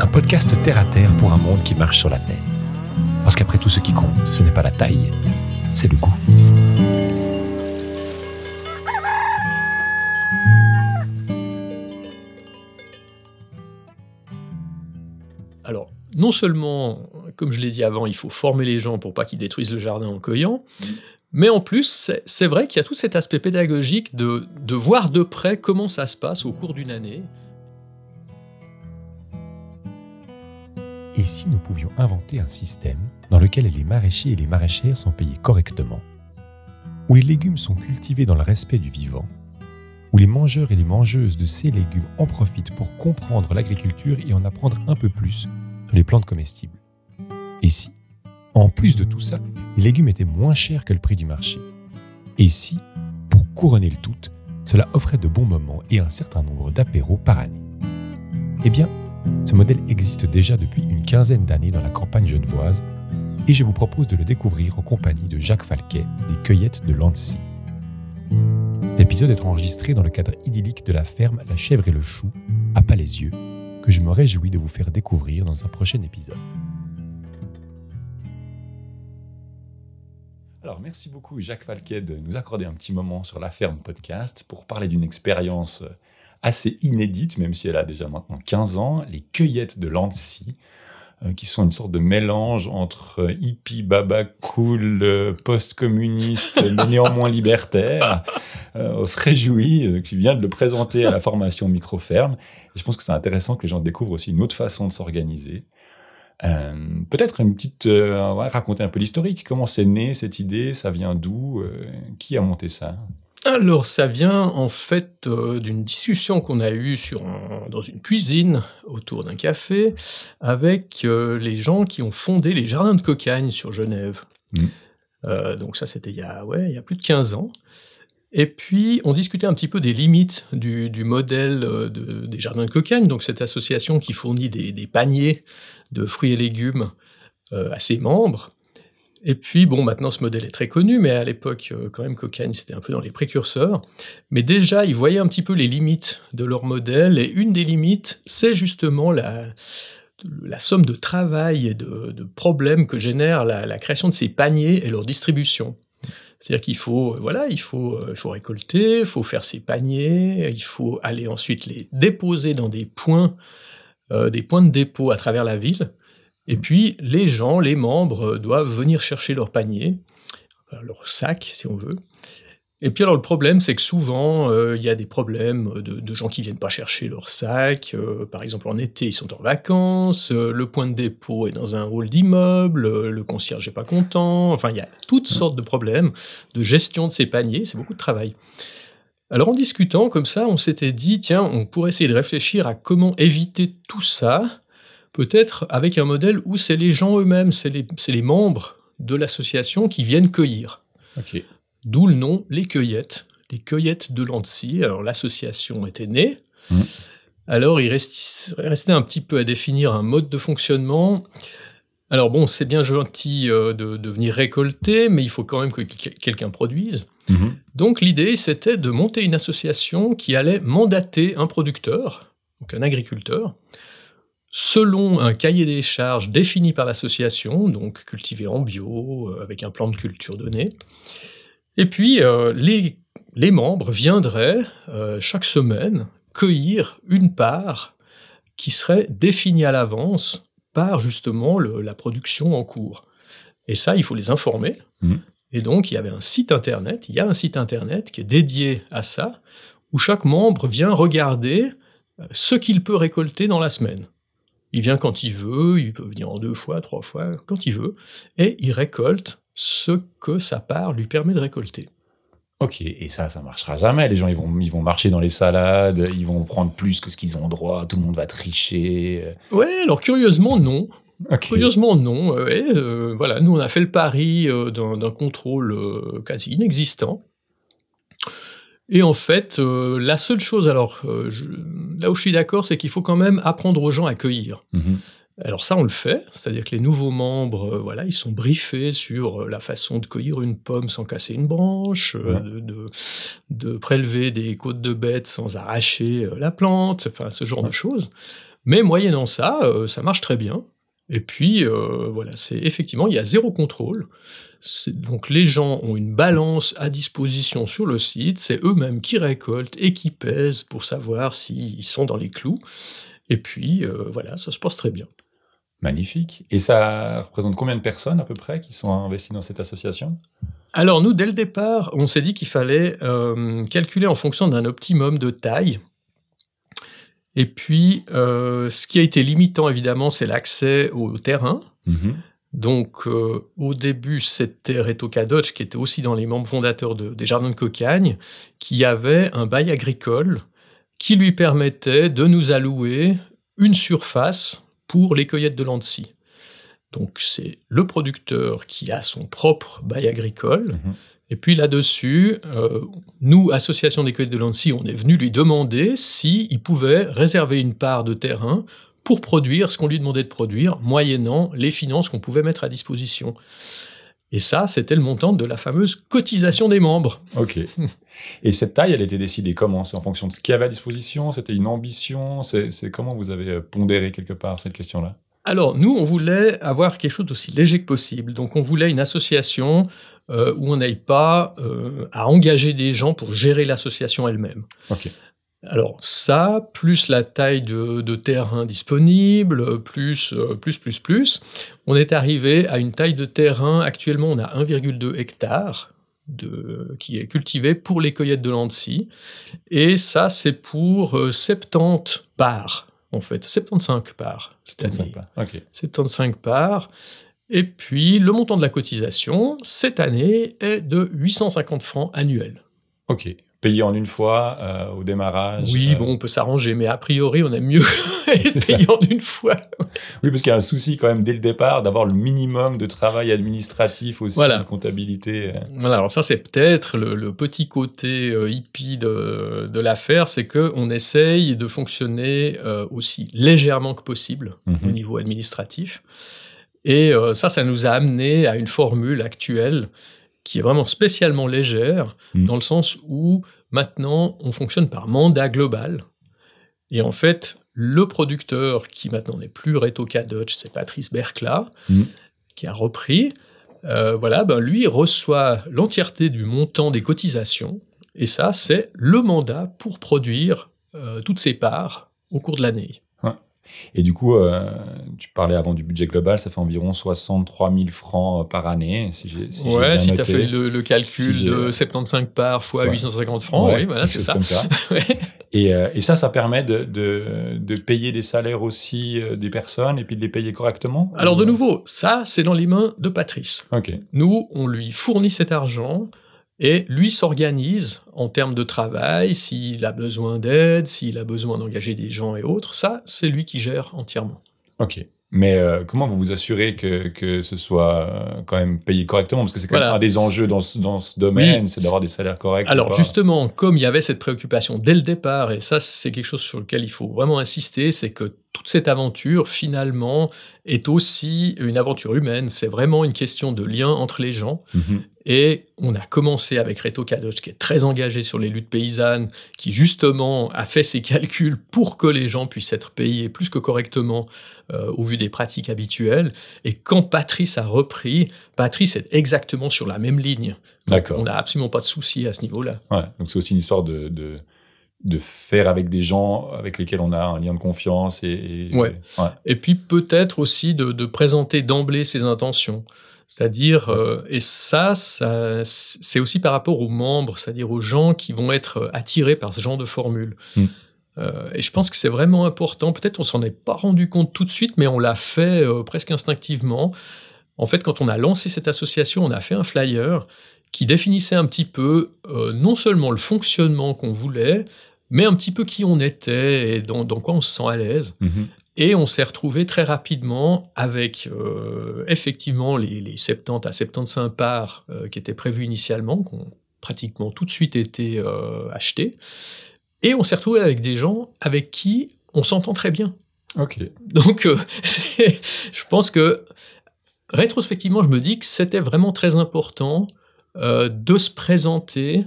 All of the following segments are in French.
un podcast terre à terre pour un monde qui marche sur la tête. Parce qu'après tout, ce qui compte, ce n'est pas la taille, c'est le goût. Alors, non seulement, comme je l'ai dit avant, il faut former les gens pour pas qu'ils détruisent le jardin en cueillant, mais en plus, c'est- vrai qu'il y a tout cet aspect pédagogique de voir de près comment ça se passe au cours d'une année. Et si nous pouvions inventer un système dans lequel les maraîchers et les maraîchères sont payés correctement, où les légumes sont cultivés dans le respect du vivant, où les mangeurs et les mangeuses de ces légumes en profitent pour comprendre l'agriculture et en apprendre un peu plus sur les plantes comestibles. Et si, en plus de tout ça, les légumes étaient moins chers que le prix du marché? Et si, pour couronner le tout, cela offrait de bons moments et un certain nombre d'apéros par année? Eh bien, ce modèle existe déjà depuis une quinzaine d'années dans la campagne genevoise et je vous propose de le découvrir en compagnie de Jacques Falquet des Cueillettes de Lancy. L'épisode est enregistré dans le cadre idyllique de la ferme La Chèvre et le Chou à Palaisieux que je me réjouis de vous faire découvrir dans un prochain épisode. Alors merci beaucoup Jacques Falquet de nous accorder un petit moment sur la ferme podcast pour parler d'une expérience assez inédite, même si elle a déjà maintenant 15 ans, les cueillettes de Lancy, qui sont une sorte de mélange entre euh, hippie, baba cool, euh, post-communiste, mais néanmoins libertaire. Euh, on se réjouit euh, qu'il vient de le présenter à la formation Microferme. Et je pense que c'est intéressant que les gens découvrent aussi une autre façon de s'organiser. Euh, Peut-être une petite, euh, raconter un peu l'historique. Comment c'est né cette idée? Ça vient d'où? Euh, Qui a monté ça? Alors, ça vient en fait euh, d'une discussion qu'on a eue sur un- dans une cuisine autour d'un café avec euh, les gens qui ont fondé les jardins de cocagne sur Genève. Mhm. Euh, donc ça, c'était il, y a- ouais, il y a plus de 15 ans. Et puis, on discutait un petit peu des limites du, du modèle de- des jardins de cocagne, donc cette association qui fournit des, des paniers de fruits et légumes à ses membres. Et puis, bon, maintenant, ce modèle est très connu, mais à l'époque, euh, quand même, Cocagne, c'était un peu dans les précurseurs. Mais déjà, ils voyaient un petit peu les limites de leur modèle, et une des limites, c'est justement la, somme de travail et de, problèmes que génère la, création de ces paniers et leur distribution. C'est-à-dire qu'il faut, euh, voilà, il faut, euh, il faut récolter, il faut faire ces paniers, il faut aller ensuite les déposer dans des points, des points de dépôt à travers la ville. Et puis, les gens, les membres, doivent venir chercher leur panier, leur sac, si on veut. Et puis, alors, le problème, c'est que souvent, euh, il y a des problèmes de, gens qui viennent pas chercher leur sac. euh, par exemple, en été, ils sont en vacances. euh, le point de dépôt est dans un hall d'immeuble. le concierge n'est pas content. Enfin, il y a toutes sortes de problèmes de gestion de ces paniers. C'est beaucoup de travail. Alors, en discutant comme ça, on s'était dit, tiens, on pourrait essayer de réfléchir à comment éviter tout ça peut-être avec un modèle où c'est les gens eux-mêmes, c'est les, membres de l'association qui viennent cueillir. D'où le nom Les Cueillettes, les Cueillettes de Lancy. Alors l'association était née. Mhm. Alors il restait un petit peu à définir un mode de fonctionnement. Alors bon, c'est bien gentil euh, de, de venir récolter, mais il faut quand même que quel- quelqu'un produise. Mhm. Donc l'idée, c'était de monter une association qui allait mandater un producteur, donc un agriculteur, selon un cahier des charges défini par l'association, donc cultivé en bio, euh, avec un plan de culture donné. Et puis, euh, les, les membres viendraient euh, chaque semaine cueillir une part qui serait définie à l'avance par justement le- la production en cours. Et ça, il faut les informer. Mhm. Et donc, il y avait un site internet, il y a un site internet qui est dédié à ça, où chaque membre vient regarder ce qu'il peut récolter dans la semaine. Il vient quand il veut, il peut venir en deux fois, trois fois, quand il veut, et il récolte ce que sa part lui permet de récolter. Ok, et ça, ça marchera jamais. Les gens, ils vont, ils vont marcher dans les salades, ils vont prendre plus que ce qu'ils ont droit, tout le monde va tricher. Ouais, alors curieusement, non. Curieusement, non. Euh, ouais, euh, voilà, nous, on a fait le pari euh, d'un d'un contrôle euh, quasi inexistant. Et en fait, euh, la seule chose, alors, euh, je- là où je suis d'accord, c'est qu'il faut quand même apprendre aux gens à cueillir. Mhm. Alors ça, on le fait, c'est-à-dire que les nouveaux membres, euh, voilà, ils sont briefés sur la façon de cueillir une pomme sans casser une branche, Ouais. de, de- de prélever des côtes de bête sans arracher la plante, enfin ce genre de choses. Mais moyennant ça, ça marche très bien. Et puis, voilà, c'est effectivement, il y a zéro contrôle. Donc les gens ont une balance à disposition sur le site, c'est eux-mêmes qui récoltent et qui pèsent pour savoir s'ils sont dans les clous. Et puis voilà, ça se passe très bien. Magnifique. Et ça représente combien de personnes à peu près qui sont investies dans cette association? Alors nous, dès le départ, on s'est dit qu'il fallait euh, calculer en fonction d'un optimum de taille. Et puis, euh, ce qui a été limitant, évidemment, c'est l'accès au terrain. Mhm. Donc, euh, au début, c'était Reto Kadoch, qui était aussi dans les membres fondateurs des Jardins de Cocagne, qui avait un bail agricole qui lui permettait de nous allouer une surface pour les cueillettes de Lancy. Donc c'est le producteur qui a son propre bail agricole. Mhm. Et puis là-dessus, euh, nous, Association des cueillettes de Lancy, on est venu lui demander s'il pouvait réserver une part de terrain pour produire ce qu'on lui demandait de produire, moyennant les finances qu'on pouvait mettre à disposition. Et ça, c'était le montant de la fameuse cotisation des membres. Ok. Et cette taille, elle était décidée comment? C'est en fonction de ce qu'il y avait à disposition? C'était une ambition? C'est comment vous avez euh, pondéré quelque part cette question-là? Alors, nous, on voulait avoir quelque chose d'aussi léger que possible. Donc, on voulait une association euh, où on n'aille pas euh, à engager des gens pour gérer l'association elle-même. Ok. Alors ça, plus la taille de, terrain disponible, plus, euh, plus, plus, plus, on est arrivé à une taille de terrain, actuellement on a 1,2 hectare de, qui est cultivé pour les cueillettes de Lancy, et ça c'est pour 70 euh, parts, en fait, 75 parts 75 Parts. 75 parts. Et puis le montant de la cotisation, cette année, est de 850 francs annuels. Ok payer en une fois euh, au démarrage. Oui, euh. bon, on peut s'arranger, mais a priori, on aime mieux être payé en une fois. oui, parce qu'il y a un souci quand même dès le départ d'avoir le minimum de travail administratif aussi, de comptabilité. Euh. Voilà, alors ça, c'est peut-être le, petit côté hippie de, de l'affaire, c'est qu'on essaye de fonctionner aussi légèrement que possible au mhm. niveau administratif. Et ça, ça nous a amené à une formule actuelle qui est vraiment spécialement légère, mhm. dans le sens où Maintenant, on fonctionne par mandat global. Et en fait, le producteur, qui maintenant n'est plus Reto Dutch, c'est Patrice Bercla, mm. qui a repris, euh, voilà, ben lui reçoit l'entièreté du montant des cotisations. Et ça, c'est le mandat pour produire euh, toutes ses parts au cours de l'année. Et du coup, euh, tu parlais avant du budget global, ça fait environ 63 000 francs euh, par année. Si j'ai, si ouais, si tu as fait le, calcul de 75 parts fois 850 francs, oui, voilà, c'est ça. ça. et, euh, et, ça, ça permet de, de, de, payer les salaires aussi des personnes et puis de les payer correctement Alors, de nouveau, ça, c'est dans les mains de Patrice. Ok. Nous, on lui fournit cet argent et lui s'organise en termes de travail, s'il a besoin d'aide, s'il a besoin d'engager des gens et autres, ça, c'est lui qui gère entièrement. Ok. Mais euh, comment vous vous assurez que, que ce soit euh, quand même payé correctement? Parce que c'est quand même un des enjeux dans ce, dans ce domaine, c'est d'avoir des salaires corrects. Alors justement, comme il y avait cette préoccupation dès le départ, et ça c'est quelque chose sur lequel il faut vraiment insister, c'est que toute cette aventure, finalement, est aussi une aventure humaine. C'est vraiment une question de lien entre les gens. Mhm. Et on a commencé avec Reto Kadosh, qui est très engagé sur les luttes paysannes, qui justement a fait ses calculs pour que les gens puissent être payés plus que correctement euh, au vu des pratiques habituelles. Et quand Patrice a repris, Patrice est exactement sur la même ligne. D'accord. On n'a absolument pas de souci à ce niveau-là. Ouais, donc c'est aussi une histoire de de faire avec des gens avec lesquels on a un lien de confiance. Et, et, ouais. et puis peut-être aussi de, de présenter d'emblée ses intentions. C'est-à-dire, euh, et ça, ça c'est aussi par rapport aux membres, c'est-à-dire aux gens qui vont être attirés par ce genre de formule. Hmm. Euh, et je pense que c'est vraiment important. Peut-être on s'en est pas rendu compte tout de suite, mais on l'a fait euh, presque instinctivement. En fait, quand on a lancé cette association, on a fait un flyer qui définissait un petit peu non seulement le fonctionnement qu'on voulait, mais un petit peu qui on était et dans, quoi on se sent à l'aise. Mhm. Et on s'est retrouvé très rapidement avec euh, effectivement les, les, 70 à 75 parts euh, qui étaient prévues initialement, qui ont pratiquement tout de suite été euh, achetées. Et on s'est retrouvé avec des gens avec qui on s'entend très bien. Ok. Donc, je pense que rétrospectivement, je me dis que c'était vraiment très important de se présenter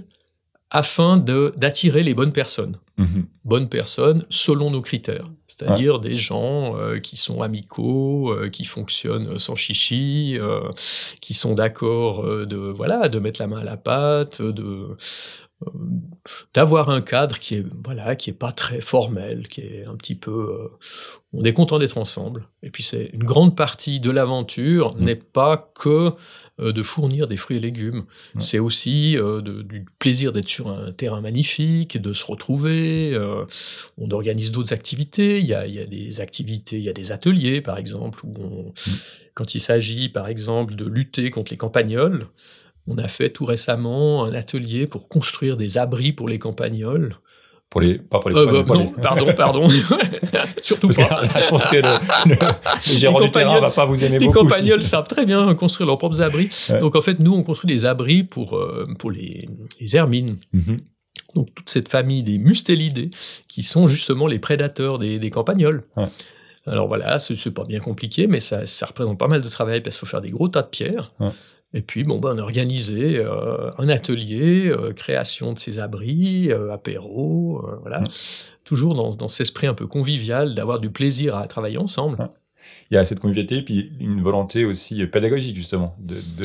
afin d'attirer les bonnes personnes. Mhm. Bonnes personnes selon nos critères, c'est-à-dire des gens euh, qui sont amicaux, euh, qui fonctionnent sans chichi, euh, qui sont d'accord de voilà de mettre la main à la pâte, de d'avoir un cadre qui est voilà qui est pas très formel, qui est un petit peu on est content d'être ensemble. Et puis c'est une grande partie de l'aventure Mhm. n'est pas que euh, de fournir des fruits et légumes. Ouais. C'est aussi euh, de- du plaisir d'être sur un terrain magnifique, de se retrouver. euh, on organise d'autres activités. Il y, a, il y a des activités, il y a des ateliers, par exemple, où on- quand il s'agit, par exemple, de lutter contre les campagnols, on a fait tout récemment un atelier pour construire des abris pour les campagnols. Pour les, pas pour les Euh, pour bah, les- pardon, pardon. Surtout Parce que pas. là, je pense que le, le- le gérant Les du terrain va pas vous aimer Les beaucoup. campagnols si- savent très bien construire leurs propres abris. Ouais. Donc en fait, nous, on construit des abris pour, euh, pour les, les hermines. Mhm. Donc toute cette famille des mustélidés, qui sont justement les prédateurs des, des campagnols. Ouais. Alors voilà, c'est c'est pas bien compliqué, mais ça, ça représente pas mal de travail parce qu'il faut faire des gros tas de pierres. Ouais. Et puis, bon, ben, on a organisé euh, un atelier, euh, création de ces abris, euh, apéro, euh, voilà. Ouais. Toujours dans, dans cet esprit un peu convivial, d'avoir du plaisir à travailler ensemble. Ouais. Il y a cette convivialité, puis une volonté aussi pédagogique, justement,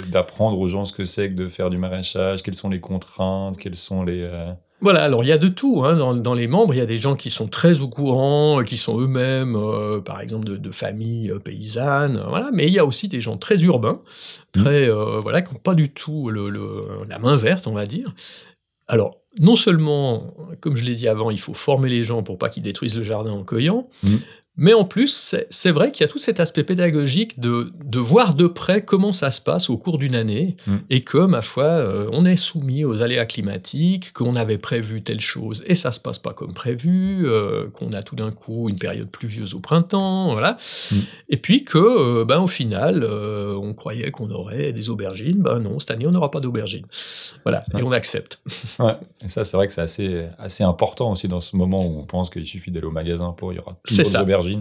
d'apprendre aux gens ce que c'est que de faire du maraîchage, quelles sont les contraintes, quelles sont les... Voilà, alors il y a de tout. Hein. Dans, dans les membres, il y a des gens qui sont très au courant, euh, qui sont eux-mêmes, euh, par exemple, de, de familles euh, paysannes. euh, Voilà. Mais il y a aussi des gens très urbains, très euh, voilà, qui n'ont pas du tout le, le- la main verte, on va dire. Alors, non seulement, comme je l'ai dit avant, il faut former les gens pour pas qu'ils détruisent le jardin en cueillant, Mhm. Mais en plus, c'est- vrai qu'il y a tout cet aspect pédagogique de, de voir de près comment ça se passe au cours d'une année, Mhm. et que, ma foi, euh, on est soumis aux aléas climatiques, qu'on avait prévu telle chose, et ça se passe pas comme prévu, euh, qu'on a tout d'un coup une période pluvieuse au printemps, voilà. Mhm. Et puis que, euh, ben, au final, on croyait qu'on aurait des aubergines, ben non, cette année, on n'aura pas d'aubergines. Voilà, et on accepte. Ouais. Et ça, c'est vrai que c'est assez, assez important aussi dans ce moment où on pense qu'il suffit d'aller au magasin pour il y aura C'est toujours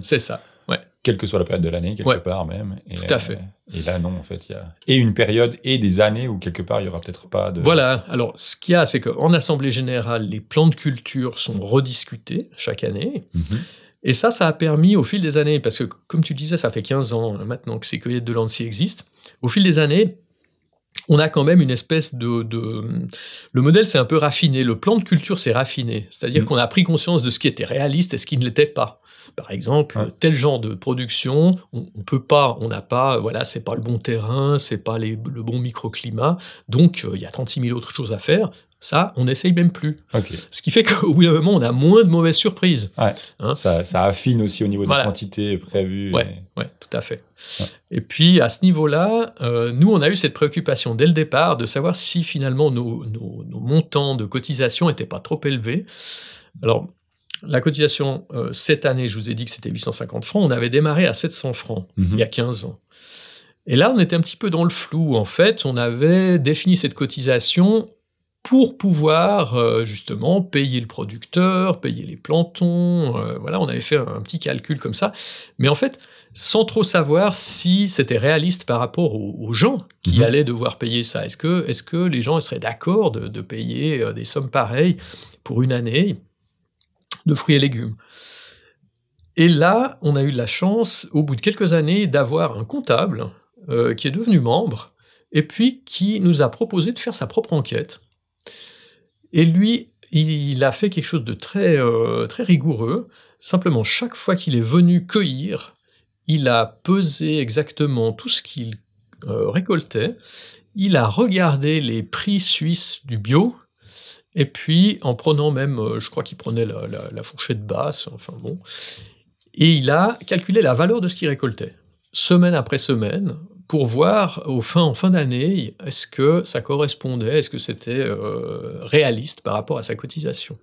C'est ça. Ouais. quelle que soit la période de l'année, quelque Ouais. part même. Et, Tout à fait. Et là, non, en fait, il y a et une période et des années où quelque part il y aura peut-être pas de. Voilà. Alors, ce qu'il y a, c'est qu'en assemblée générale, les plans de culture sont rediscutés chaque année. Mhm. Et ça, ça a permis au fil des années, parce que comme tu disais, ça fait 15 ans hein, maintenant que ces cueillettes de Lancy existent, au fil des années, on a quand même une espèce de... de- Le modèle s'est un peu raffiné, le plan de culture s'est raffiné, c'est-à-dire Mm. qu'on a pris conscience de ce qui était réaliste et ce qui ne l'était pas. Par exemple, Ouais. tel genre de production, on, on peut pas, on n'a pas, voilà, c'est pas le bon terrain, c'est pas les- le bon microclimat, donc euh, il y a 36 000 autres choses à faire. Ça, on n'essaye même plus. Ce qui fait qu'au bout d'un moment, on a moins de mauvaises surprises. Ça, ça affine aussi au niveau Voilà. des quantités prévues. Ouais. Oui, tout à fait. Ouais. Et puis, à ce niveau-là, euh, nous, on a eu cette préoccupation dès le départ de savoir si finalement nos, nos- nos montants de cotisation n'étaient pas trop élevés. Alors, la cotisation, euh, cette année, je vous ai dit que c'était 850 francs, on avait démarré à 700 francs Mhm. il y a 15 ans. Et là, on était un petit peu dans le flou. En fait, on avait défini cette cotisation pour pouvoir euh, justement payer le producteur, payer les plantons. euh, voilà, on avait fait un, un petit calcul comme ça. Mais en fait, sans trop savoir si c'était réaliste par rapport aux, aux gens qui Mhm. allaient devoir payer ça. Est-ce que, est que les gens seraient d'accord de, de payer des sommes pareilles pour une année? De fruits et légumes Et là, on a eu la chance, au bout de quelques années, d'avoir un comptable euh, qui est devenu membre et puis qui nous a proposé de faire sa propre enquête. Et lui, il a fait quelque chose de très, euh, très rigoureux. Simplement, chaque fois qu'il est venu cueillir, il a pesé exactement tout ce qu'il euh, récoltait. Il a regardé les prix suisses du bio. Et puis, en prenant même, euh, je crois qu'il prenait la, fourchette basse, enfin bon, et il a calculé la valeur de ce qu'il récoltait, semaine après semaine, pour voir au fin, en fin d'année, est-ce que ça correspondait, est-ce que c'était euh, réaliste par rapport à sa cotisation.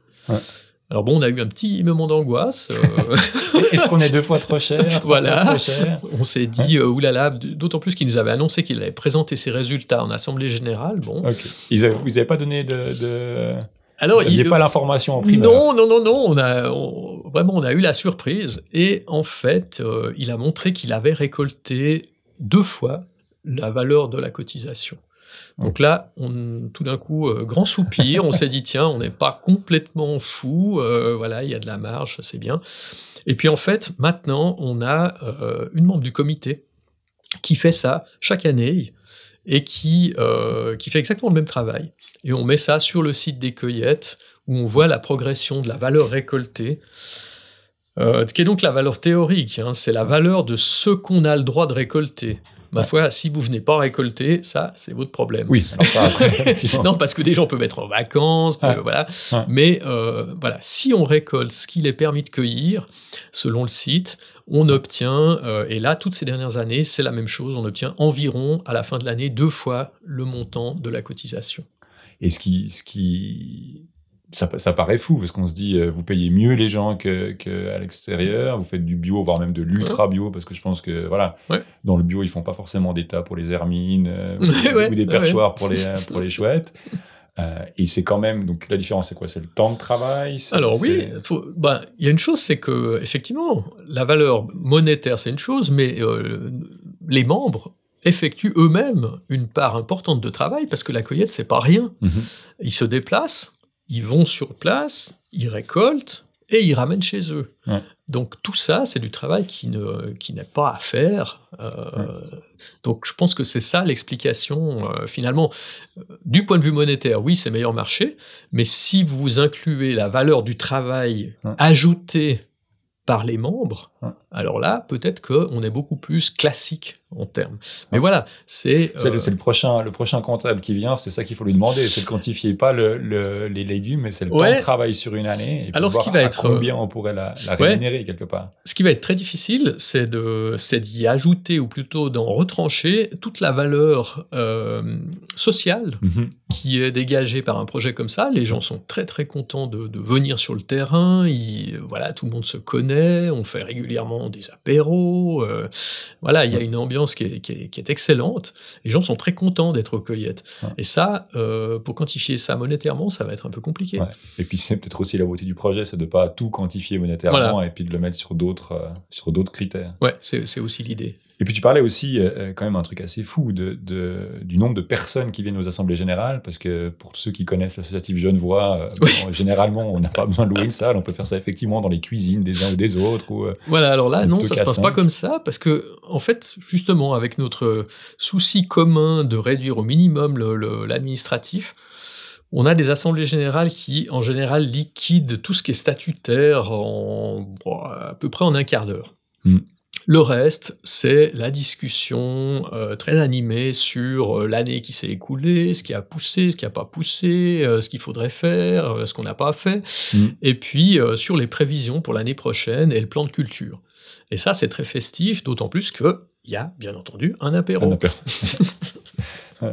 Alors bon, on a eu un petit moment d'angoisse. euh, Est-ce qu'on est deux fois trop cher? Voilà. fois trop cher? On s'est dit, euh, oulala, d'autant plus qu'il nous avait annoncé qu'il allait présenter ses résultats en assemblée générale. Bon, Ok. Ils avaient- vous n'avez pas donné de. de... alors Vous n'aviez pas l'information en primaire? Non, non, non, non. On a on- vraiment, on a eu la surprise. Et en fait, euh, il a montré qu'il avait récolté deux fois la valeur de la cotisation. Donc là, on, tout d'un coup, euh, grand soupir, on s'est dit, tiens, on n'est pas complètement fou, euh, voilà, il y a de la marge, c'est bien. Et puis en fait, maintenant, on a euh, une membre du comité qui fait ça chaque année et qui, qui fait exactement le même travail. Et on met ça sur le site des cueillettes où on voit la progression de la valeur récoltée. qui est donc la valeur théorique, hein, c'est la valeur de ce qu'on a le droit de récolter. Ma foi, si vous venez pas récolter, ça, c'est votre problème. Oui, non, parce que des gens peuvent être en vacances, voilà. Mais euh, voilà, si on récolte ce qu'il est permis de cueillir, selon le site, on obtient, euh, et là, toutes ces dernières années, c'est la même chose, on obtient environ, à la fin de l'année, deux fois le montant de la cotisation. Et ce qui, ce qui ça, ça, paraît fou parce qu'on se dit euh, vous payez mieux les gens que, que à l'extérieur, vous faites du bio voire même de l'ultra bio parce que je pense que voilà dans le bio ils font pas forcément des tas pour les hermines euh, ou, des perchoirs pour les pour les chouettes. Euh, et c'est quand même donc la différence c'est quoi? C'est le temps de travail Alors oui, bah, il y a une chose c'est que effectivement la valeur monétaire c'est une chose, mais les membres effectuent eux-mêmes une part importante de travail parce que la cueillette c'est pas rien. Mhm. Ils se déplacent ils vont sur place, ils récoltent et ils ramènent chez eux. Donc tout ça, c'est du travail qui ne qui n'est pas à faire. Euh, donc je pense que c'est ça l'explication euh, finalement. Du point de vue monétaire, oui, c'est meilleur marché, mais si vous incluez la valeur du travail ajouté par les membres, alors là, peut-être qu'on est beaucoup plus classique en termes. Mais voilà, c'est... C'est le, euh, prochain, le prochain comptable qui vient, c'est ça qu'il faut lui demander, c'est de quantifier pas le, les légumes, mais c'est le temps de travail sur une année, et alors, ce qui va être, combien on pourrait la, rémunérer quelque part. Ce qui va être très difficile, c'est d'y ajouter, ou plutôt d'en retrancher, toute la valeur euh, sociale mhm. qui est dégagée par un projet comme ça. Les gens sont très très contents de, de venir sur le terrain, voilà, tout le monde se connaît, on fait régulièrement des apéros, euh, voilà, il y a une ambiance qui est, excellente. Les gens sont très contents d'être aux cueillettes. Et ça, euh, pour quantifier ça monétairement, ça va être un peu compliqué. Et puis c'est peut-être aussi la beauté du projet, c'est de ne pas tout quantifier monétairement et puis de le mettre sur d'autres euh, sur d'autres critères. Ouais, c'est aussi l'idée. Et puis tu parlais aussi euh, euh, quand même un truc assez fou de, de, du nombre de personnes qui viennent aux assemblées générales, parce que pour ceux qui connaissent l'associatif Genevois, euh, généralement on n'a pas besoin de louer une salle, on peut faire ça effectivement dans les cuisines des uns ou des autres. Ou, voilà, alors là non, ça se passe pas comme ça, parce que en fait justement avec notre souci commun de réduire au minimum l'administratif, on a des assemblées générales qui, en général, liquident tout ce qui est statutaire en, à peu près en un quart d'heure. Hmm. Le reste, c'est la discussion euh, très animée sur euh, l'année qui s'est écoulée, ce qui a poussé, ce qui n'a pas poussé, euh, ce qu'il faudrait faire, ce qu'on n'a pas fait, mm. et puis sur les prévisions pour l'année prochaine et le plan de culture. Et ça, c'est très festif, d'autant plus qu'il y a, bien entendu, un apéro.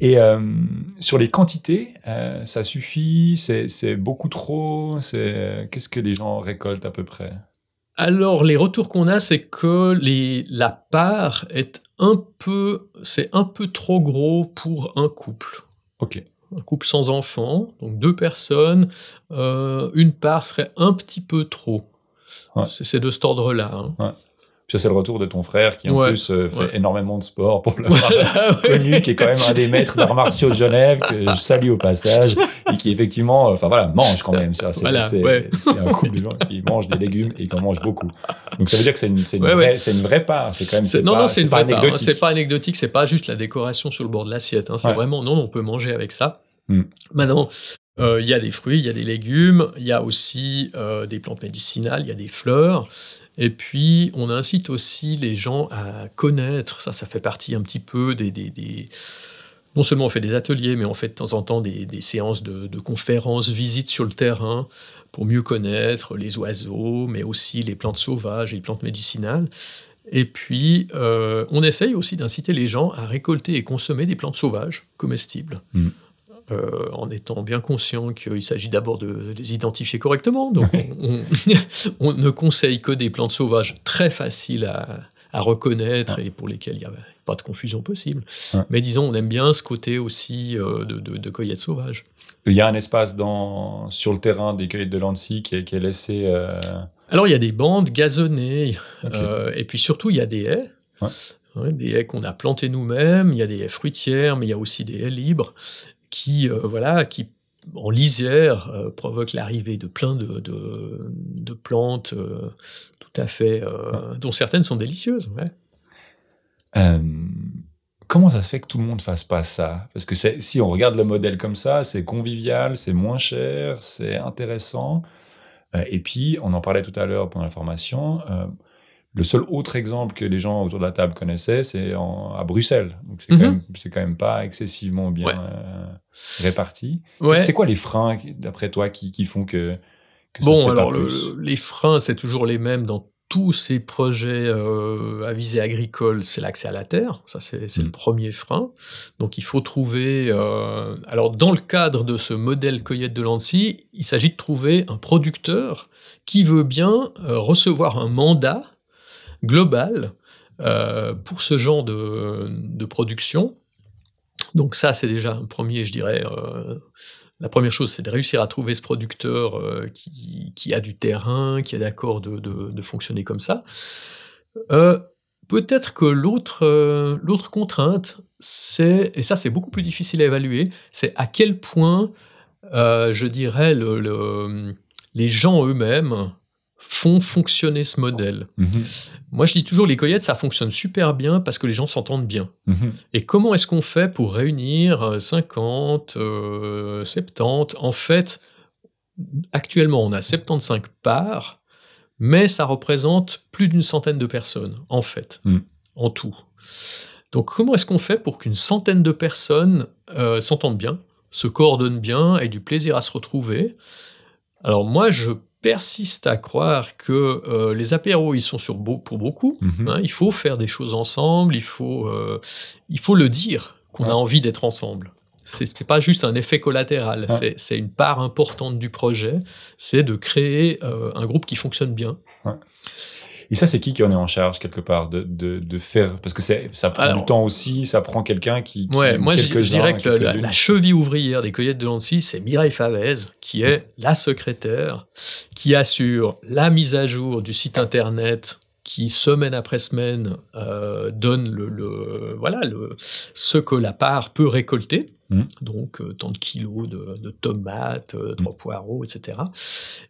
Et sur les quantités, ça suffit? C'est beaucoup trop? Qu'est-ce que les gens récoltent à peu près? Alors, les retours qu'on a, c'est que les, la part est un peu, c'est un peu trop gros pour un couple. Ok. Un couple sans enfants, donc deux personnes, euh, une part serait un petit peu trop. C'est de cet ordre-là. Hein. Ouais ça, c'est le retour de ton frère qui, en plus, euh, fait énormément de sport pour l'avoir connu, qui est quand même un des maîtres d'arts martiaux de Genève, que je salue au passage, et qui, effectivement, euh, enfin voilà, mange quand même. C'est un couple de gens qui mangent des légumes et qui en mangent beaucoup. Donc, ça veut dire que c'est une, une, vraie, une vraie part. C'est quand même, non, pas, non, c'est une vraie part. C'est pas anecdotique, c'est pas juste la décoration sur le bord de l'assiette. Hein, c'est vraiment, non, on peut manger avec ça. Hmm. Maintenant, euh, il y a des fruits, il y a des légumes, il y a aussi des plantes médicinales, il y a des fleurs. Et puis, on incite aussi les gens à connaître, ça, ça fait partie un petit peu des... Non seulement on fait des ateliers, mais on fait de temps en temps des, séances de, conférences, visites sur le terrain, pour mieux connaître les oiseaux, mais aussi les plantes sauvages et les plantes médicinales. Et puis, euh, on essaye aussi d'inciter les gens à récolter et consommer des plantes sauvages comestibles. Mmh. Euh, en étant bien conscient qu'il s'agit d'abord de les identifier correctement. Donc on, ne conseille que des plantes sauvages très faciles à, reconnaître et pour lesquelles il n'y a pas de confusion possible. Mais disons, on aime bien ce côté aussi euh, de, de, cueillette sauvage. Il y a un espace dans, sur le terrain des cueillettes de Lancy qui est, qui est laissé... Euh, Alors il y a des bandes gazonnées, et puis surtout il y a des haies. des haies qu'on a plantées nous-mêmes. Il y a des haies fruitières, mais il y a aussi des haies libres qui, voilà, qui en lisière provoquent l'arrivée de plein de, de, plantes tout à fait, dont certaines sont délicieuses. Comment ça se fait que tout le monde fasse pas ça? Parce que si on regarde le modèle comme ça, c'est convivial, c'est moins cher, c'est intéressant. Euh, et puis, on en parlait tout à l'heure pendant la formation. Le seul autre exemple que les gens autour de la table connaissaient, c'est à Bruxelles. Donc, c'est quand, quand, même pas excessivement bien euh, réparti. C'est quoi les freins, d'après toi, qui, font que, que ça bon, se fait alors, pas plus? les freins, c'est toujours les mêmes dans tous ces projets euh, à visée agricole, c'est l'accès à la terre, ça c'est le mm. premier frein. Donc il faut trouver, euh, alors dans le cadre de ce modèle cueillette de Lancy, il s'agit de trouver un producteur qui veut bien euh, recevoir un mandat global pour ce genre de, production. Donc ça c'est déjà un premier, je dirais, la première chose, c'est de réussir à trouver ce producteur euh, qui, a du terrain, qui est d'accord de, fonctionner comme ça. Euh, peut-être que euh, l'autre contrainte, c'est, et ça c'est beaucoup plus difficile à évaluer, c'est à quel point, je dirais, les gens eux-mêmes font fonctionner ce modèle. Mhm. Moi, je dis toujours, les cueillettes, ça fonctionne super bien parce que les gens s'entendent bien. Mhm. Et comment est-ce qu'on fait pour réunir 50, euh, 70 euh, En fait, actuellement, on a 75 parts, mais ça représente plus d'une centaine de personnes, en fait, mhm. en tout. Donc, comment est-ce qu'on fait pour qu'une centaine de personnes euh, s'entendent bien, se coordonnent bien, aient du plaisir à se retrouver? Alors moi, je persiste à croire que euh, les apéros, ils sont sur pour beaucoup. Mhm. Hein. il faut faire des choses ensemble, il faut, euh, il faut le dire qu'on a envie d'être ensemble. C'est pas juste un effet collatéral, c'est une part importante du projet, c'est de créer euh, un groupe qui fonctionne bien. Et ça, c'est qui qui en est en charge quelque part de, de, de faire Parce que ça prend du temps aussi, ça prend quelqu'un qui, qui. Ouais, moi je, dirais que la, cheville ouvrière des cueillettes de Lancy, c'est Mireille Favez, qui est la secrétaire, qui assure la mise à jour du site internet qui semaine après semaine euh, donne le, le, voilà le, ce que la part peut récolter. Mmh. Donc, euh, tant de kilos de, tomates, euh, trois mmh. poireaux, etc.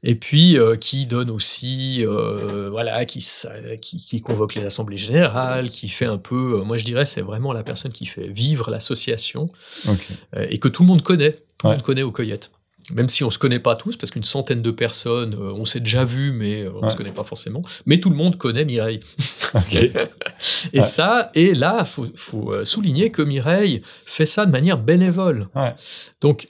Et puis, euh, qui donne aussi, voilà, qui, qui, convoque les assemblées générales, qui fait un peu, moi je dirais, c'est vraiment la personne qui fait vivre l'association et que tout le monde connaît. Tout le monde connaît aux cueillettes même si on se connaît pas tous, parce qu'une centaine de personnes, euh, on s'est déjà vu, mais euh, on ne se connaît pas forcément. Mais tout le monde connaît Mireille. et ça, et là, faut, faut euh, souligner que Mireille fait ça de manière bénévole. Donc,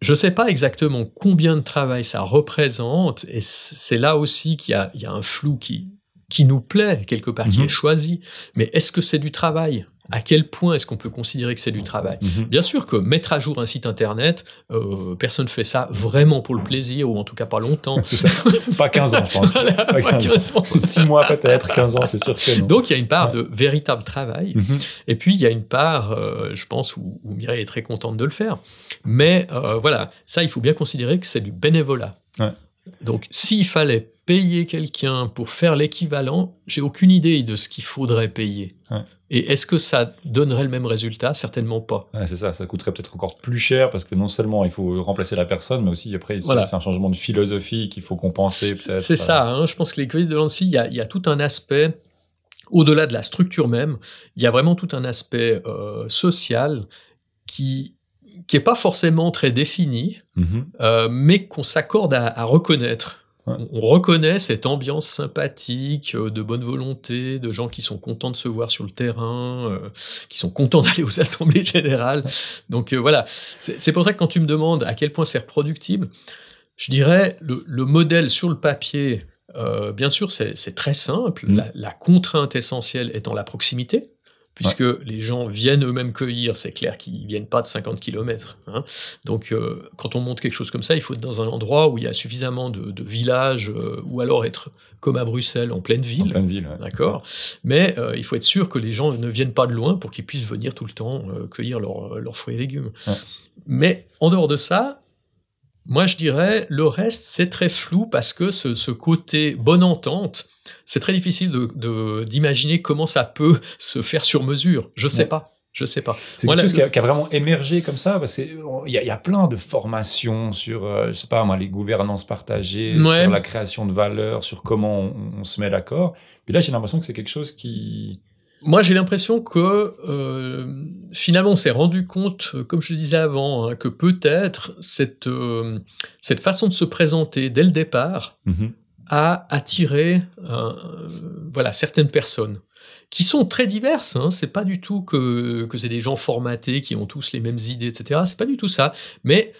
je ne sais pas exactement combien de travail ça représente, et c'est là aussi qu'il y, y a, un flou qui, qui nous plaît, quelque part, qui mhm. est choisi. Mais est-ce que c'est du travail? À quel point est-ce qu'on peut considérer que c'est du travail mhm. Bien sûr que mettre à jour un site internet, euh, personne ne fait ça vraiment pour le plaisir, ou en tout cas pas longtemps. pas 15 ans, je pense. pas 15 ans. 6 mois peut-être, 15 ans, c'est sûr que non. Donc il y a une part de véritable travail, mhm. et puis il y a une part, euh, je pense, où, Mireille est très contente de le faire. Mais euh, voilà, ça, il faut bien considérer que c'est du bénévolat. Donc s'il fallait payer quelqu'un pour faire l'équivalent, j'ai aucune idée de ce qu'il faudrait payer. Et est-ce que ça donnerait le même résultat? Certainement pas. c'est ça, ça coûterait peut-être encore plus cher parce que non seulement il faut remplacer la personne, mais aussi après c'est un changement de philosophie qu'il faut compenser. C'est ça, hein. je pense que les cueillettes de Lancy, il y, a, tout un aspect, au-delà de la structure même, il y a vraiment tout un aspect euh, social qui qui est pas forcément très défini, mm-hmm. euh, mais qu'on s'accorde à, reconnaître. On reconnaît cette ambiance sympathique, euh, de bonne volonté, de gens qui sont contents de se voir sur le terrain, euh, qui sont contents d'aller aux assemblées générales. Donc euh, voilà, c'est pour ça que quand tu me demandes à quel point c'est reproductible, je dirais le, modèle sur le papier, bien sûr, c'est très simple. Mmh. la, contrainte essentielle étant la proximité puisque les gens viennent eux-mêmes cueillir, c'est clair qu'ils viennent pas de 50 km. Hein. Donc, euh, quand on monte quelque chose comme ça, il faut être dans un endroit où il y a suffisamment de, villages, euh, ou alors être comme à Bruxelles, en pleine ville. En pleine ville, D'accord. Mais euh, il faut être sûr que les gens ne viennent pas de loin pour qu'ils puissent venir tout le temps cueillir leurs fruits et légumes. Mais en dehors de ça, moi je dirais, le reste c'est très flou parce que ce, côté bonne entente, c'est très difficile d'imaginer de, comment ça peut se faire sur mesure. Je sais pas. Je sais pas. C'est quelque chose qui a, vraiment émergé comme ça, parce qu'il y, y, a plein de formations sur, euh, je sais pas moi, les gouvernances partagées, sur la création de valeur, sur comment on, se met d'accord. Puis là, j'ai l'impression que c'est quelque chose qui... Moi, j'ai l'impression que euh, finalement, on s'est rendu compte, comme je le disais avant, hein, que peut-être cette, euh, cette façon de se présenter dès le départ mm-hmm. a attiré voilà, certaines personnes qui sont très diverses. Hein. C'est pas du tout que, que c'est des gens formatés qui ont tous les mêmes idées, etc. C'est pas du tout ça. Mais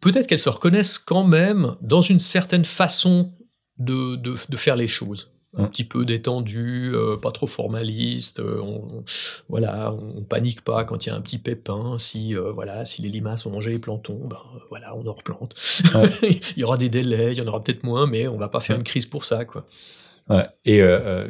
peut-être qu'elles se reconnaissent quand même dans une certaine façon de, de, de faire les choses. Un petit peu détendu, euh, pas trop formaliste. Euh, on, voilà, on panique pas quand il y a un petit pépin. Si euh, voilà, si les limaces ont mangé les plantons, ben voilà, on en replante. il y aura des délais, il y en aura peut-être moins, mais on va pas faire une crise pour ça, quoi. Ouais. Et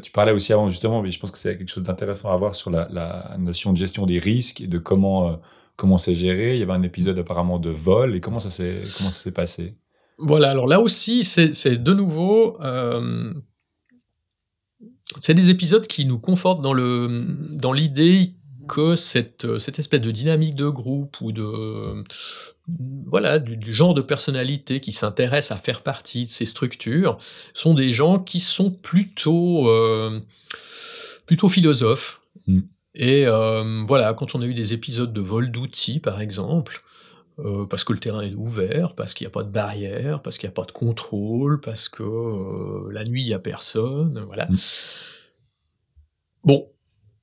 tu parlais aussi avant justement, mais je pense que c'est quelque chose d'intéressant à voir sur la, la, notion de gestion des risques et de comment comment c'est géré. Il y avait un épisode apparemment de vol et comment ça s'est comment ça s'est passé? Voilà. Alors là aussi, c'est de nouveau. Euh, c'est des épisodes qui nous confortent dans le dans l'idée que cette, cette espèce de dynamique de groupe ou de, voilà, du, genre de personnalité qui s'intéresse à faire partie de ces structures sont des gens qui sont plutôt, euh, plutôt philosophes. Mm. Et euh, voilà, quand on a eu des épisodes de vol d'outils, par exemple, euh, parce que le terrain est ouvert, parce qu'il n'y a pas de barrière, parce qu'il n'y a pas de contrôle, parce que la nuit, il n'y a personne, voilà. Mm. Bon,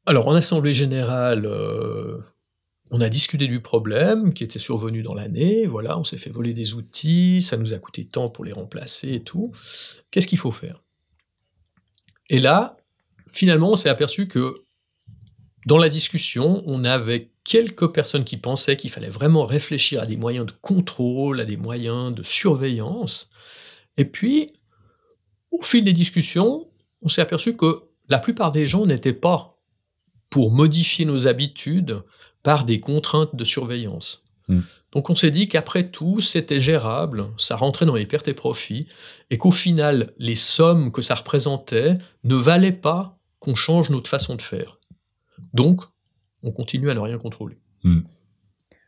alors en assemblée générale, on a discuté du problème qui était survenu dans l'année, voilà, on s'est fait voler des outils, ça nous a coûté tant pour les remplacer et tout. Qu'est-ce qu'il faut faire? Et là, finalement, on s'est aperçu que dans la discussion, on avait quelques personnes qui pensaient qu'il fallait vraiment réfléchir à des moyens de contrôle, à des moyens de surveillance. Et puis, au fil des discussions, on s'est aperçu que la plupart des gens n'étaient pas pour modifier nos habitudes, par des contraintes de surveillance. Hmm. Donc on s'est dit qu'après tout, c'était gérable, ça rentrait dans les pertes et profits, et qu'au final, les sommes que ça représentait ne valaient pas qu'on change notre façon de faire. Donc, on continue à ne rien contrôler. Hmm.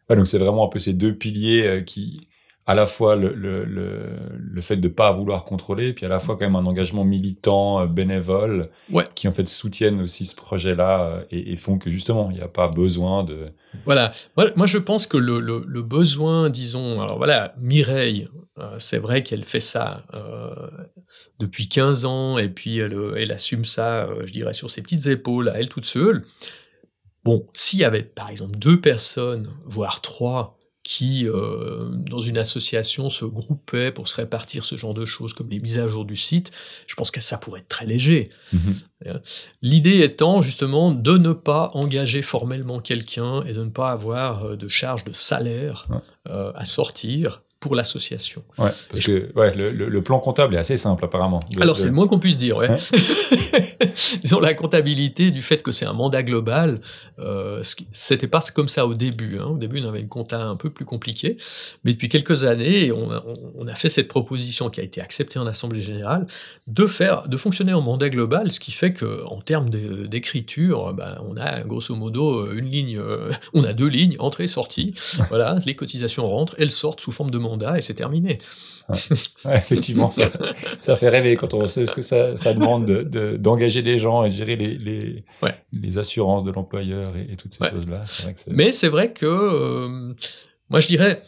donc c'est vraiment un peu ces deux piliers euh, qui, à la fois le, le, le, fait de ne pas vouloir contrôler, puis à la fois quand même un engagement militant, euh, bénévole, qui en fait soutiennent aussi ce projet-là euh, et, font que justement, il n'y a pas besoin de... Voilà, moi, je pense que le, besoin, disons, alors voilà, Mireille, c'est vrai qu'elle fait ça depuis 15 ans, et puis elle, elle assume ça, je dirais, sur ses petites épaules, à elle toute seule. Bon, s'il y avait par exemple deux personnes, voire trois, qui, euh, dans une association, se groupaient pour se répartir ce genre de choses, comme les mises à jour du site, je pense que ça pourrait être très léger. Mhm. Euh, l'idée étant justement de ne pas engager formellement quelqu'un et de ne pas avoir euh, de charge de salaire à sortir pour l'association. Ouais, parce que ouais, le, le, plan comptable est assez simple apparemment. Alors c'est le moins qu'on puisse dire. Ouais. Disons la comptabilité du fait que c'est un mandat global, euh, c'était pas comme ça au début. Hein. Au début on avait une compta un peu plus compliquée, mais depuis quelques années on a, on a fait cette proposition qui a été acceptée en assemblée générale de faire, de fonctionner en mandat global, ce qui fait que en termes d'écriture, ben, on a grosso modo une ligne, euh, on a deux lignes entrée sortie. voilà, les cotisations rentrent, elles sortent sous forme de mandat et c'est terminé. effectivement, ça, fait rêver quand on sait ce que ça, demande d'engager de, des gens et gérer les, les, les assurances de l'employeur et, toutes ces choses-là. Mais c'est vrai que, euh, moi je dirais,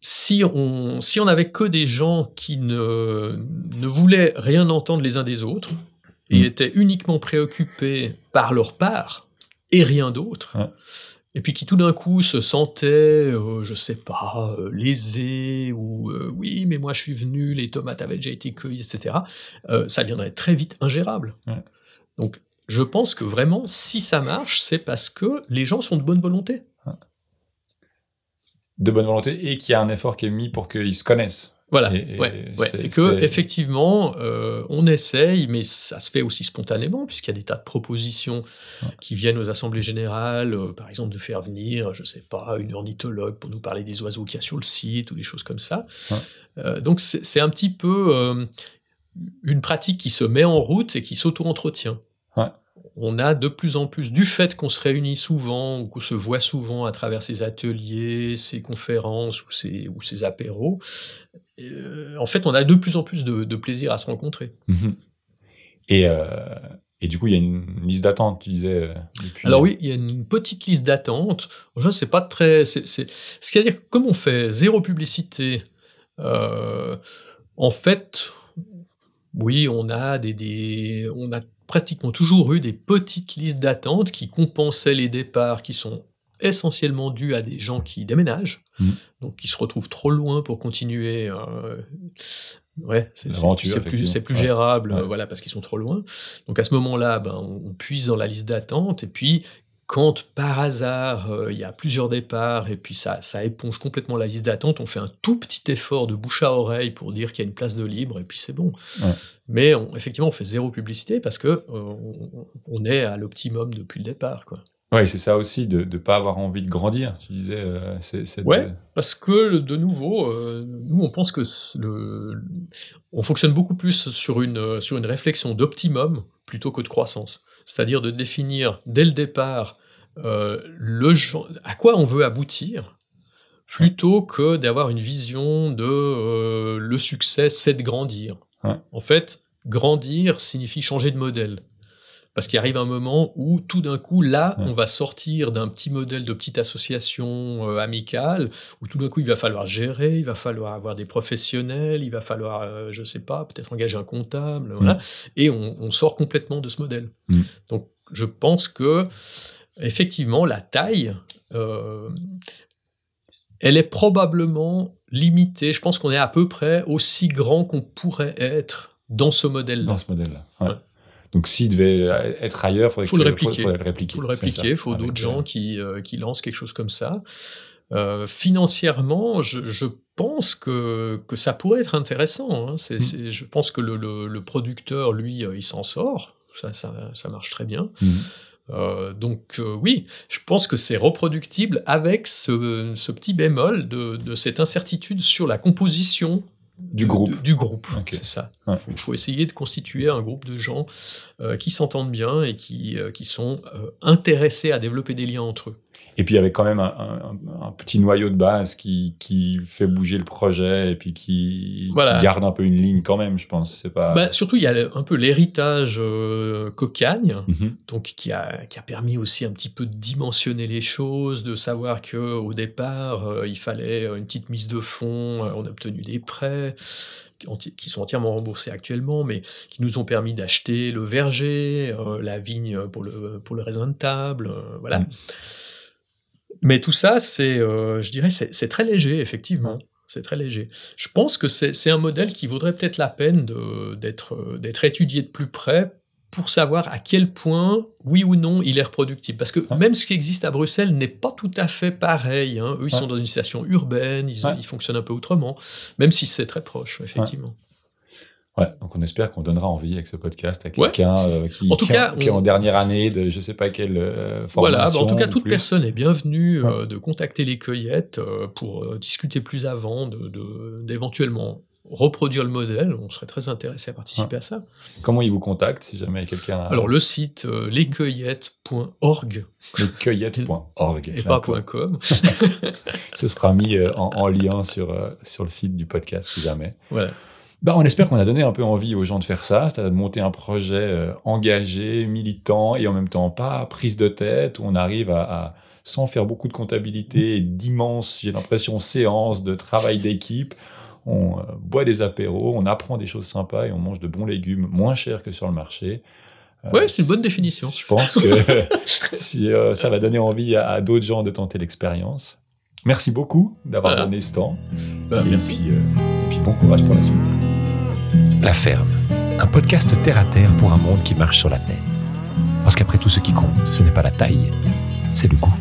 si on si on n'avait que des gens qui ne, ne voulaient rien entendre les uns des autres et mm. étaient uniquement préoccupés par leur part et rien d'autre, et puis qui tout d'un coup se sentait, euh, je sais pas, euh, lésé, ou euh, oui, mais moi je suis venu, les tomates avaient déjà été cueillies, etc., ça deviendrait très vite ingérable. Donc je pense que vraiment, si ça marche, c'est parce que les gens sont de bonne volonté. De bonne volonté, et qu'il y a un effort qui est mis pour qu'ils se connaissent. Voilà, et, que effectivement, euh, on essaye, mais ça se fait aussi spontanément, puisqu'il y a des tas de propositions qui viennent aux assemblées générales, euh, par exemple de faire venir, je sais pas, une ornithologue pour nous parler des oiseaux qu'il y a sur le site, ou des choses comme ça. Euh, donc c'est un petit peu une pratique qui se met en route et qui s'auto-entretient on a de plus en plus, du fait qu'on se réunit souvent ou qu'on se voit souvent à travers ces ateliers, ces conférences ou ces, ou ces apéros, euh, en fait, on a de plus en plus de, plaisir à se rencontrer. Mhm. Et, euh, et, du coup, il y a une liste d'attente, tu disais. Euh, Alors oui, il y a une petite liste d'attente. Je sais pas très. C'est-à-dire, comme on fait zéro publicité, en fait, oui, on a des, des on a pratiquement toujours eu des petites listes d'attente qui compensaient les départs qui sont essentiellement dus à des gens qui déménagent, mmh. donc qui se retrouvent trop loin pour continuer. Euh, ouais, c'est plus, plus, gérable, voilà, parce qu'ils sont trop loin. Donc à ce moment-là, ben, on, puise dans la liste d'attente, et puis quand par hasard euh, il y a plusieurs départs et puis ça, ça éponge complètement la liste d'attente, on fait un tout petit effort de bouche à oreille pour dire qu'il y a une place de libre et puis c'est bon. Mais effectivement, on fait zéro publicité parce que euh, on, est à l'optimum depuis le départ. Quoi. Oui, c'est ça aussi, de ne pas avoir envie de grandir. Tu disais. Euh, c'est, ouais, parce que de nouveau, nous on pense que le, on fonctionne beaucoup plus sur une, sur une réflexion d'optimum plutôt que de croissance c'est-à-dire de définir dès le départ euh, le, à quoi on veut aboutir, plutôt que d'avoir une vision de euh, le succès, c'est de grandir. En fait, grandir signifie changer de modèle. Parce qu'il arrive un moment où tout d'un coup, là, on va sortir d'un petit modèle de petite association euh, amicale, où tout d'un coup, il va falloir gérer, il va falloir avoir des professionnels, il va falloir, je ne sais pas, peut-être engager un comptable, voilà, et on, sort complètement de ce modèle. Mm. Donc, je pense que effectivement, la taille, euh, elle est probablement limitée. Je pense qu'on est à peu près aussi grand qu'on pourrait être dans ce modèle-là. Dans ce modèle-là. Donc s'il devait être ailleurs, il faut le répliquer. Il faut le répliquer. Faut le répliquer. Il faut d'autres gens qui, euh, qui lancent quelque chose comme ça. Euh, financièrement, je, pense que, que ça pourrait être intéressant. Hein. Mm. je pense que le, le, producteur, lui, il s'en sort. Ça, ça, ça, marche très bien. Mm. Euh, donc euh, oui, je pense que c'est reproductible avec ce, petit bémol de, cette incertitude sur la composition du groupe. du groupe, c'est ça. Il faut, essayer de constituer un groupe de gens euh, qui s'entendent bien et qui, qui sont intéressés à développer des liens entre eux. Et puis avec quand même un, petit noyau de base qui, qui, fait bouger le projet et puis qui, garde un peu une ligne quand même, je pense. C'est pas. Bah, surtout, il y a un peu l'héritage euh, cocagne, mhm. donc qui a, qui a permis aussi un petit peu de dimensionner les choses, de savoir que au départ, euh, il fallait une petite mise de fonds. Euh, on a obtenu des prêts qui sont entièrement remboursés actuellement, mais qui nous ont permis d'acheter le verger, la vigne pour le, pour le raisin de table, voilà. Mhm. Mais tout ça, c'est, euh, je dirais, c'est très léger, effectivement. C'est très léger. Je pense que c'est un modèle qui vaudrait peut-être la peine euh, d'être étudié de plus près pour savoir à quel point, oui ou non, il est reproductible. Parce que même ce qui existe à Bruxelles n'est pas tout à fait pareil. Hein. Eux, ils sont dans une situation urbaine, ils, ils, fonctionnent un peu autrement, même si c'est très proche, effectivement. Ouais, donc on espère qu'on donnera envie avec ce podcast à quelqu'un euh, qui, en qui, est en dernière année de je sais pas quelle euh, formation. Voilà, bah, en tout cas, toute personne est bienvenue euh, de contacter les cueillettes pour discuter plus avant, de d'éventuellement reproduire le modèle. On serait très intéressé à participer à ça. Comment ils vous contactent si jamais quelqu'un a... Alors le site lescueillettes.org. Lescueillettes.org. Et pas .com. Ce sera mis en, en, lien sur, sur le site du podcast si jamais. Voilà. Bah, on espère qu'on a donné un peu envie aux gens de faire ça, c'est-à-dire de monter un projet euh, engagé, militant et en même temps pas prise de tête, où on arrive à, sans faire beaucoup de comptabilité, d'immenses, j'ai l'impression, séances de travail d'équipe. On euh, boit des apéros, on apprend des choses sympas et on mange de bons légumes moins chers que sur le marché. Euh, ouais, c'est une bonne définition. Je pense que si, ça va donner envie à, d'autres gens de tenter l'expérience. Merci beaucoup d'avoir donné ce temps. Bah, merci. et puis bon courage pour la suite. La Ferme, un podcast terre à terre pour un monde qui marche sur la tête. Parce qu'après tout, ce qui compte, ce n'est pas la taille, c'est le goût.